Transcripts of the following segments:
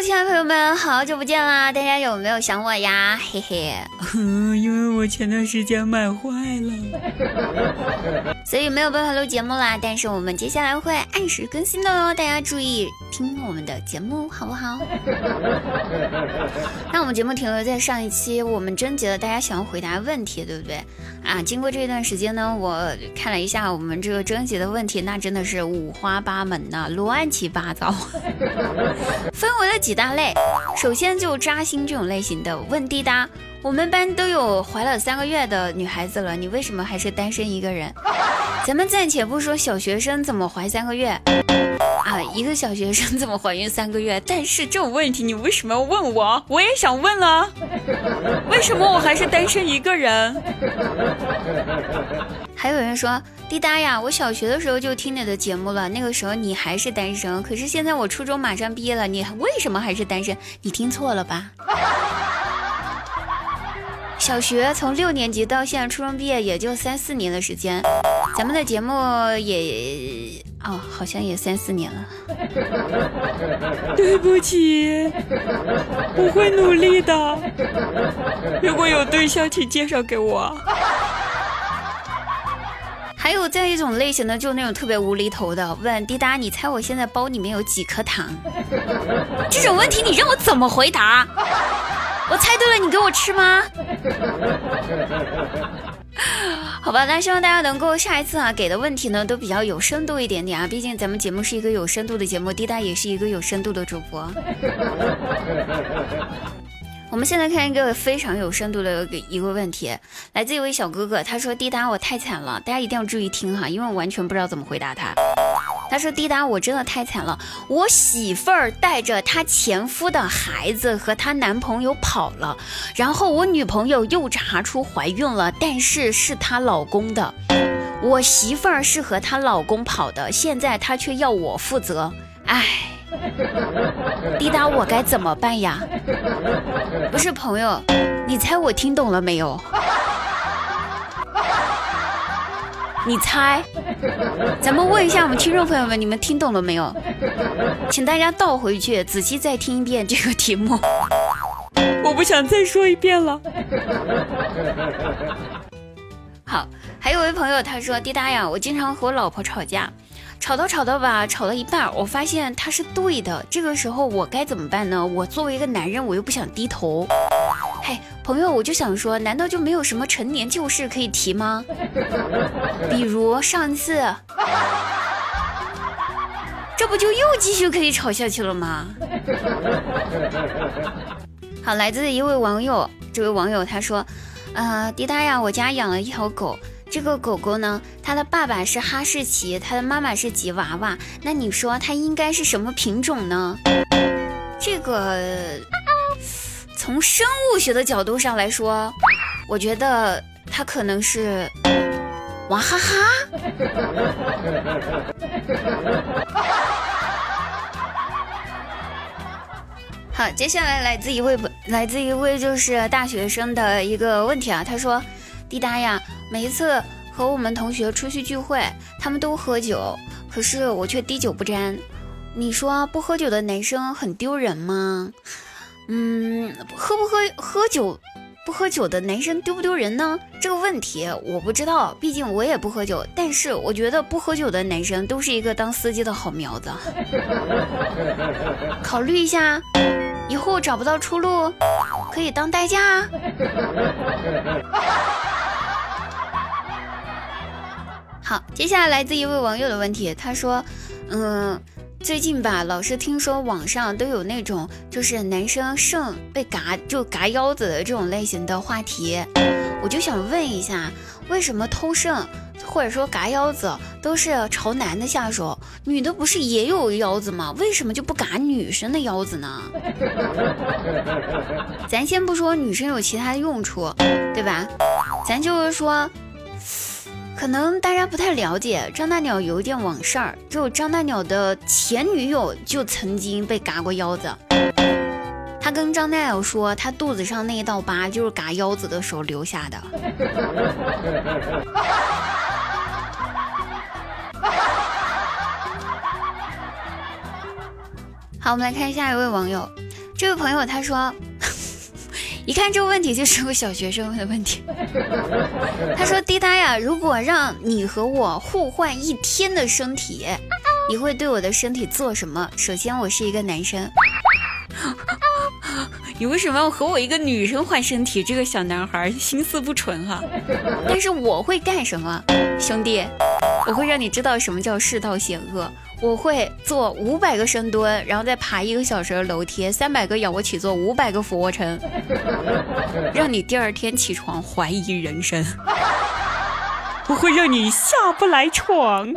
亲爱的朋友们，好久不见啦！大家有没有想我呀？嘿嘿，因为我前段时间买坏了，所以没有办法录节目啦。但是我们接下来会按时更新的哦，大家注意听我们的节目好不好？那我们节目停留在上一期，我们征集了大家想要回答问题，对不对？啊，经过这段时间呢，我看了一下我们这个征集的问题，那真的是五花八门呐，乱七八糟，分为了几大类。首先就扎心这种类型的，问滴答，我们班都有怀了三个月的女孩子了，你为什么还是单身一个人？咱们暂且不说小学生怎么怀三个月。啊，一个小学生怎么怀孕三个月？但是这种问题你为什么要问我？我也想问啊，为什么我还是单身一个人？还有人说，滴答呀，我小学的时候就听你的节目了，那个时候你还是单身，可是现在我初中马上毕业了，你为什么还是单身？你听错了吧？小学从六年级到现在初中毕业也就三四年的时间，咱们的节目也。哦，好像也三四年了。对不起，我会努力的。如果有对象，请介绍给我。还有再一种类型的，就那种特别无厘头的，问滴答，你猜我现在包里面有几颗糖？这种问题你让我怎么回答？我猜对了，你给我吃吗？好吧，那希望大家能够下一次啊给的问题呢都比较有深度一点点啊，毕竟咱们节目是一个有深度的节目，滴答也是一个有深度的主播。我们现在看一个非常有深度的一个一个问题，来自一位小哥哥，他说滴答我太惨了，大家一定要注意听哈，因为我完全不知道怎么回答他。他说：“滴答，我真的太惨了。我媳妇儿带着她前夫的孩子和她男朋友跑了，然后我女朋友又查出怀孕了，但是是她老公的。我媳妇儿是和她老公跑的，现在她却要我负责。哎，滴答，我该怎么办呀？不是朋友，你猜我听懂了没有？”你猜？咱们问一下我们听众朋友们，你们听懂了没有？请大家倒回去，仔细再听一遍这个题目。我不想再说一遍了。好，还有位朋友他说：“滴答呀，我经常和我老婆吵架，吵到吵到吧，吵到一半，我发现他是对的。这个时候我该怎么办呢？我作为一个男人，我又不想低头。”嘿，朋友，我就想说，难道就没有什么陈年旧事可以提吗？比如上次，这不就又继续可以吵下去了吗？好，来自一位网友，这位网友他说，呃，滴答呀，我家养了一条狗，这个狗狗呢，它的爸爸是哈士奇，它的妈妈是吉娃娃，那你说它应该是什么品种呢？这个。从生物学的角度上来说，我觉得它可能是娃哈哈。好，接下来来自一位来自一位就是大学生的一个问题啊，他说：“滴答呀，每一次和我们同学出去聚会，他们都喝酒，可是我却滴酒不沾。你说不喝酒的男生很丢人吗？”嗯，喝不喝喝酒，不喝酒的男生丢不丢人呢？这个问题我不知道，毕竟我也不喝酒。但是我觉得不喝酒的男生都是一个当司机的好苗子。考虑一下，以后找不到出路，可以当代驾。好，接下来来自一位网友的问题，他说，嗯。最近吧，老是听说网上都有那种就是男生肾被嘎就嘎腰子的这种类型的话题，我就想问一下，为什么偷肾或者说嘎腰子都是朝男的下手，女的不是也有腰子吗？为什么就不嘎女生的腰子呢？咱先不说女生有其他的用处，对吧？咱就是说。可能大家不太了解，张大鸟有一点往事儿，就张大鸟的前女友就曾经被嘎过腰子。他跟张大鸟说，他肚子上那一道疤就是嘎腰子的时候留下的。好，我们来看下一位网友，这位朋友他说，一看这个问题就是个小学生问的问题。他说：“滴答呀，如果让你和我互换一天的身体，你会对我的身体做什么？”首先，我是一个男生。你为什么要和我一个女生换身体？这个小男孩心思不纯哈。但是我会干什么，兄弟？我会让你知道什么叫世道险恶。我会做五百个深蹲，然后再爬一个小时的楼梯，三百个仰卧起坐，五百个俯卧撑，让你第二天起床怀疑人生。我会让你下不来床。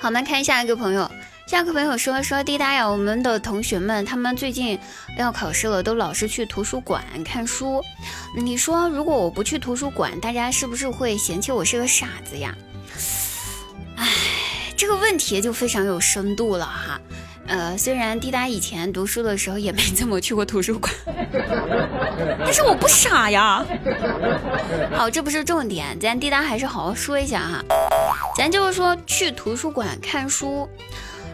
好，我们看下一个朋友。下课朋友说说滴答呀，我们的同学们他们最近要考试了，都老是去图书馆看书。你说如果我不去图书馆，大家是不是会嫌弃我是个傻子呀？哎，这个问题就非常有深度了哈。呃，虽然滴答以前读书的时候也没怎么去过图书馆，但是我不傻呀。好，这不是重点，咱滴答还是好好说一下哈。咱就是说去图书馆看书。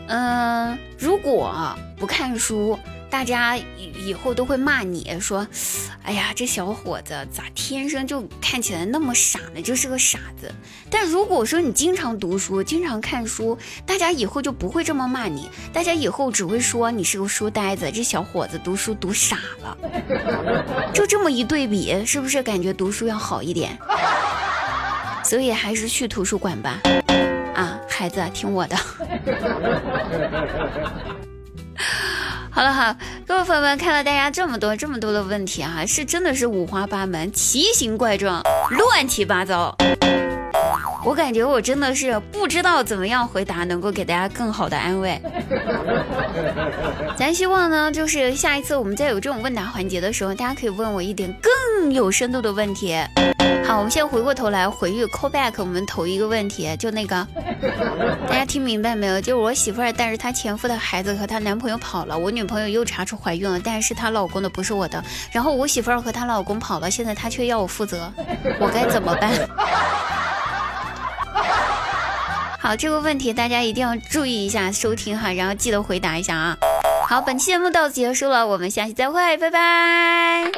嗯，如果不看书，大家以后都会骂你说：“哎呀，这小伙子咋天生就看起来那么傻呢？就是个傻子。”但如果说你经常读书，经常看书，大家以后就不会这么骂你，大家以后只会说你是个书呆子，这小伙子读书读傻了。就这么一对比，是不是感觉读书要好一点？所以还是去图书馆吧。啊孩子，听我的。好了哈，各位朋友们，看了大家这么多这么多的问题啊，是真的是五花八门、奇形怪状、乱七八糟。我感觉我真的是不知道怎么样回答能够给大家更好的安慰。咱希望呢，就是下一次我们再有这种问答环节的时候，大家可以问我一点更有深度的问题。好，我们先回过头来回忆 call back，我们头一个问题就那个，大家听明白没有？就是我媳妇儿带着她前夫的孩子和她男朋友跑了，我女朋友又查出怀孕了，但是她老公的不是我的。然后我媳妇儿和她老公跑了，现在她却要我负责，我该怎么办？好，这个问题大家一定要注意一下收听哈，然后记得回答一下啊。好，本期节目到此结束了，我们下期再会，拜拜。